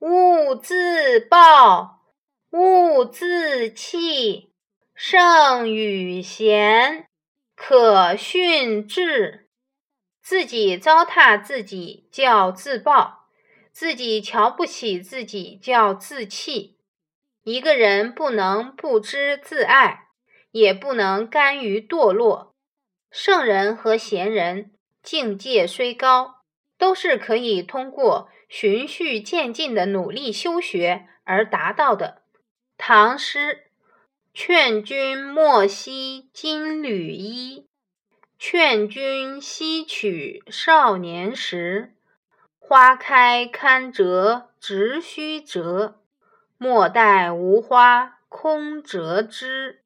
勿自暴，勿自弃。圣与贤，可训致。自己糟蹋自己叫自暴，自己瞧不起自己叫自弃。一个人不能不知自爱，也不能甘于堕落。圣人和贤人境界虽高，都是可以通过循序渐进的努力修学而达到的。唐诗。劝君莫惜金缕衣，劝君惜取少年时。花开堪折直须折，莫待无花空折枝。